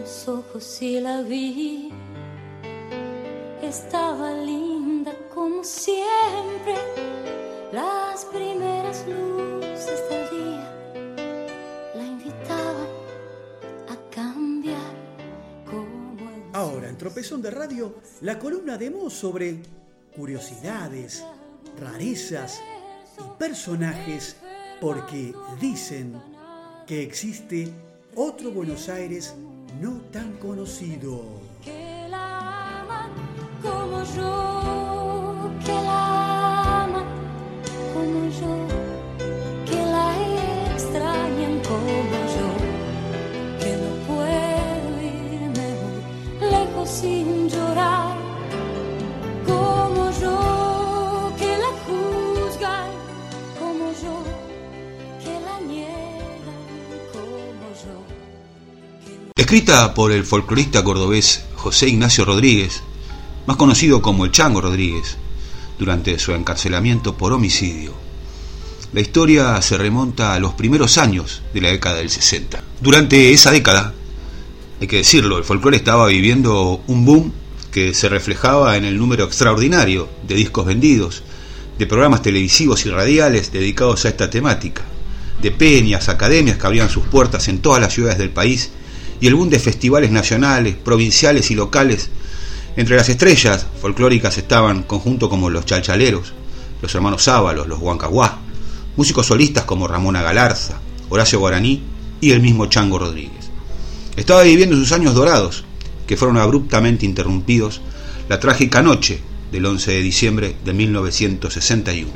los ojos y la vi. Estaba linda como siempre, las primeras luces del día la invitaban a cambiar como el Ahora, en Tropezón de Radio, la columna de Mo sobre curiosidades, rarezas y personajes porque dicen que existe otro Buenos Aires no tan conocido. que la aman como yo, que la aman como yo, que la extrañan como yo, que no puedo irme lejos sin llorar, como yo, que la juzgan como yo, que la niegan como yo. Escrita por el folclorista cordobés José Ignacio Rodríguez, más conocido como el Chango Rodríguez, durante su encarcelamiento por homicidio. La historia se remonta a los primeros años de la década del 60. Durante esa década, hay que decirlo, el folclore estaba viviendo un boom que se reflejaba en el número extraordinario de discos vendidos, de programas televisivos y radiales dedicados a esta temática, de peñas, academias que abrían sus puertas en todas las ciudades del país y el boom de festivales nacionales, provinciales y locales. Entre las estrellas folclóricas estaban conjuntos como los Chalchaleros, los hermanos Ábalos, los Huancahuá, músicos solistas como Ramona Galarza, Horacio Guaraní y el mismo Chango Rodríguez. Estaba viviendo sus años dorados, que fueron abruptamente interrumpidos la trágica noche del 11 de diciembre de 1961.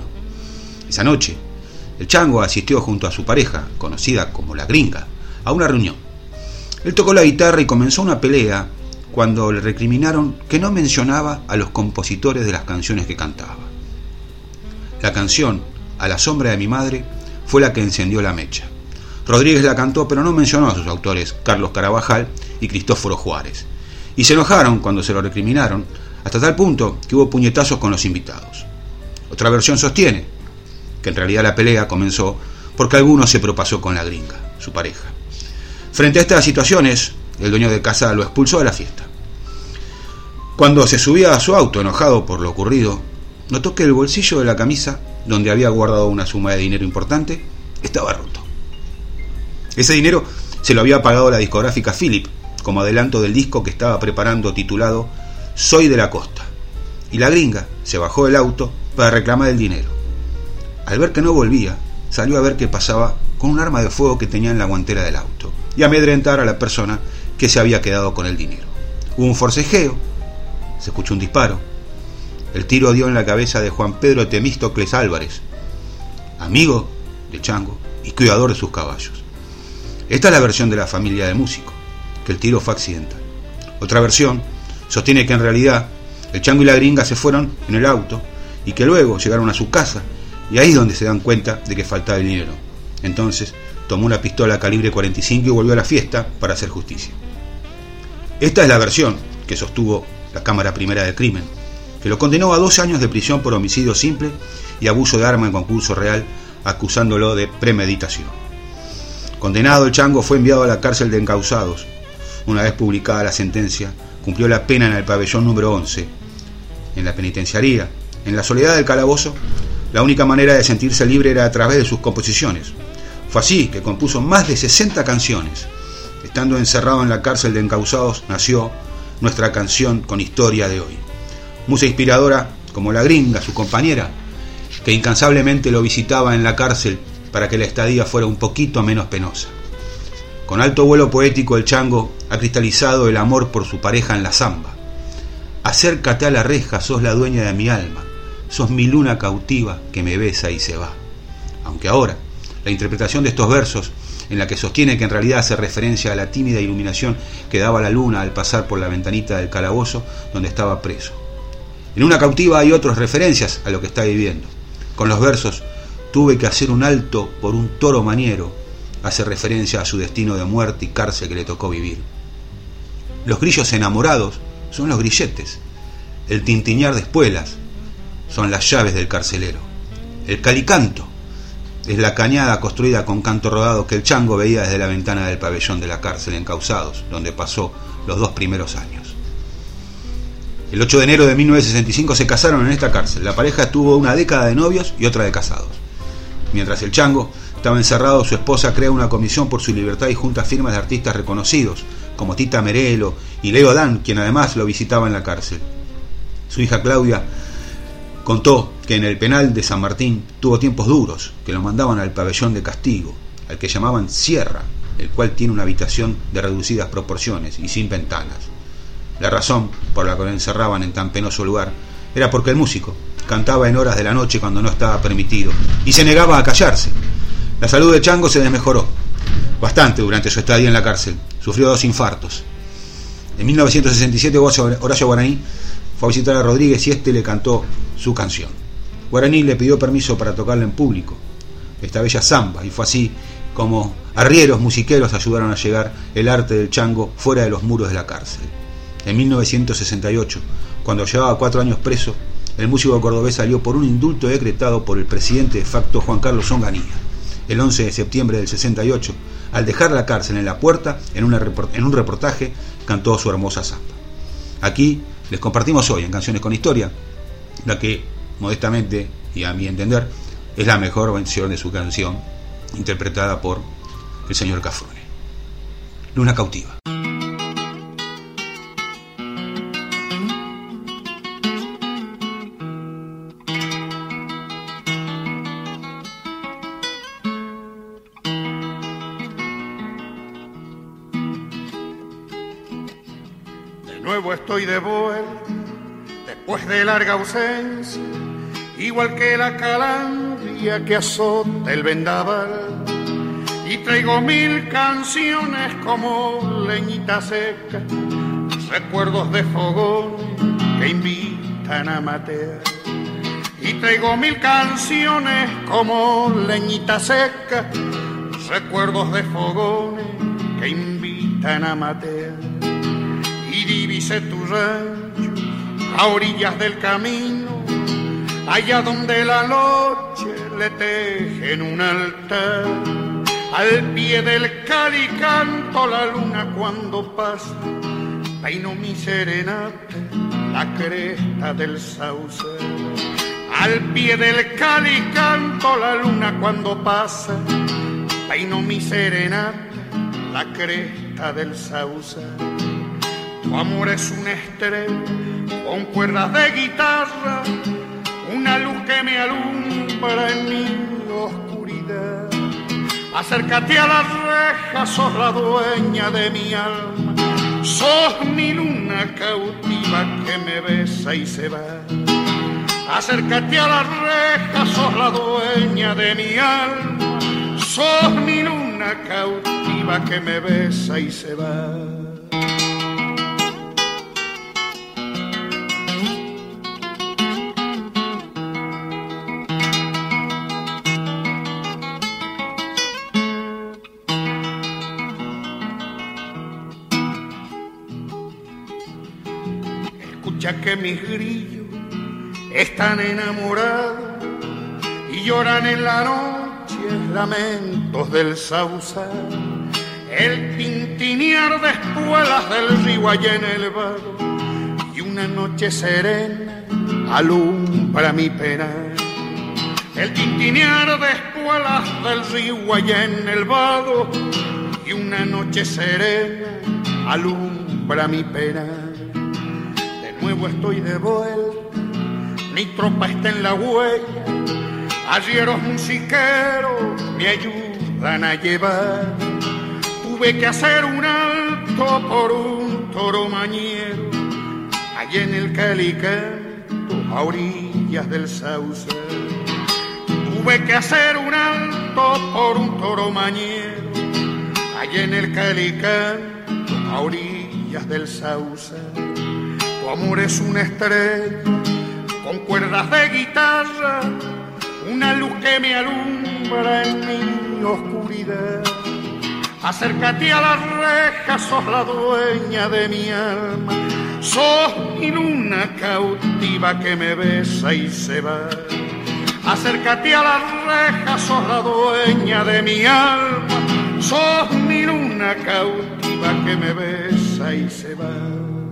Esa noche, el Chango asistió junto a su pareja, conocida como la Gringa, a una reunión. Él tocó la guitarra y comenzó una pelea cuando le recriminaron que no mencionaba a los compositores de las canciones que cantaba. La canción, A la sombra de mi madre, fue la que encendió la mecha. Rodríguez la cantó, pero no mencionó a sus autores, Carlos Carabajal y Cristóforo Juárez. Y se enojaron cuando se lo recriminaron, hasta tal punto que hubo puñetazos con los invitados. Otra versión sostiene que en realidad la pelea comenzó porque alguno se propasó con la gringa, su pareja. Frente a estas situaciones, el dueño de casa lo expulsó de la fiesta. Cuando se subía a su auto enojado por lo ocurrido, notó que el bolsillo de la camisa, donde había guardado una suma de dinero importante, estaba roto. Ese dinero se lo había pagado la discográfica Philip como adelanto del disco que estaba preparando titulado Soy de la Costa. Y la gringa se bajó del auto para reclamar el dinero. Al ver que no volvía, salió a ver qué pasaba con un arma de fuego que tenía en la guantera del auto y amedrentar a la persona que se había quedado con el dinero. Hubo un forcejeo, se escuchó un disparo. El tiro dio en la cabeza de Juan Pedro Temístocles Álvarez, amigo de Chango y cuidador de sus caballos. Esta es la versión de la familia de músico, que el tiro fue accidental. Otra versión sostiene que en realidad el Chango y la gringa se fueron en el auto y que luego llegaron a su casa y ahí es donde se dan cuenta de que faltaba el dinero. Entonces tomó una pistola calibre 45 y volvió a la fiesta para hacer justicia. Esta es la versión que sostuvo la Cámara Primera del Crimen, que lo condenó a dos años de prisión por homicidio simple y abuso de arma en concurso real, acusándolo de premeditación. Condenado, el chango fue enviado a la cárcel de encausados. Una vez publicada la sentencia, cumplió la pena en el pabellón número 11. En la penitenciaría, en la soledad del calabozo, la única manera de sentirse libre era a través de sus composiciones. Fue así que compuso más de 60 canciones. Estando encerrado en la cárcel de encausados, nació nuestra canción con historia de hoy. Musa inspiradora como la gringa, su compañera, que incansablemente lo visitaba en la cárcel para que la estadía fuera un poquito menos penosa. Con alto vuelo poético el chango ha cristalizado el amor por su pareja en la zamba. Acércate a la reja, sos la dueña de mi alma, sos mi luna cautiva que me besa y se va. Aunque ahora, la interpretación de estos versos, en la que sostiene que en realidad hace referencia a la tímida iluminación que daba la luna al pasar por la ventanita del calabozo donde estaba preso. En una cautiva hay otras referencias a lo que está viviendo. Con los versos, tuve que hacer un alto por un toro maniero, hace referencia a su destino de muerte y cárcel que le tocó vivir. Los grillos enamorados son los grilletes, el tintiñar de espuelas son las llaves del carcelero, el calicanto es la cañada construida con canto rodado que el chango veía desde la ventana del pabellón de la cárcel en Causados, donde pasó los dos primeros años. El 8 de enero de 1965 se casaron en esta cárcel. La pareja tuvo una década de novios y otra de casados. Mientras el chango estaba encerrado, su esposa crea una comisión por su libertad y junta firmas de artistas reconocidos, como Tita Merelo y Leo Dan, quien además lo visitaba en la cárcel. Su hija Claudia contó que en el penal de San Martín tuvo tiempos duros, que lo mandaban al pabellón de castigo, al que llamaban Sierra, el cual tiene una habitación de reducidas proporciones y sin ventanas. La razón por la que lo encerraban en tan penoso lugar era porque el músico cantaba en horas de la noche cuando no estaba permitido y se negaba a callarse. La salud de Chango se desmejoró bastante durante su estadía en la cárcel. Sufrió dos infartos. En 1967 Horacio Guaraní visitar a Rodríguez y este le cantó su canción. Guaraní le pidió permiso para tocarla en público, esta bella samba, y fue así como arrieros musiqueros ayudaron a llegar el arte del chango fuera de los muros de la cárcel. En 1968, cuando llevaba cuatro años preso, el músico cordobés salió por un indulto decretado por el presidente de facto Juan Carlos Onganía. El 11 de septiembre del 68, al dejar la cárcel en la puerta, en, en un reportaje, cantó su hermosa samba. Aquí les compartimos hoy en Canciones con Historia, la que, modestamente y a mi entender, es la mejor versión de su canción, interpretada por el señor Cafrune. Luna cautiva. Estoy de vuelta después de larga ausencia, igual que la calandria que azota el vendaval. Y traigo mil canciones como leñita seca, recuerdos de fogón que invitan a matear. Y traigo mil canciones como leñita seca, recuerdos de fogones que invitan a matear divise tu rancho a orillas del camino, allá donde la noche le tejen un altar. Al pie del cali canto la luna cuando pasa, peino mi serenata, la cresta del sauce. Al pie del cali canto la luna cuando pasa, peino mi serenata, la cresta del sauce amor es una estrella con cuerdas de guitarra, una luz que me alumbra en mi oscuridad. Acércate a las rejas, sos la dueña de mi alma, sos mi luna cautiva que me besa y se va. Acércate a las rejas, sos la dueña de mi alma, sos mi luna cautiva que me besa y se va. Ya que mis grillos están enamorados y lloran en la noche lamentos del sausal, el tintinear de espuelas del río allá en el vado y una noche serena alumbra mi pena. El tintinear de espuelas del río allá en el vado y una noche serena alumbra mi pena nuevo estoy de vuelta, mi tropa está en la huella, arrieros musiqueros me ayudan a llevar. Tuve que hacer un alto por un toro mañero, allá en el Calicanto, a orillas del Sauce. Tuve que hacer un alto por un toro mañero, allá en el Calicanto, a orillas del Sauce tu amor es una estrella con cuerdas de guitarra, una luz que me alumbra en mi oscuridad. Acércate a las rejas, sos la dueña de mi alma, sos mi luna cautiva que me besa y se va. Acércate a la reja, sos la dueña de mi alma, sos mi luna cautiva que me besa y se va.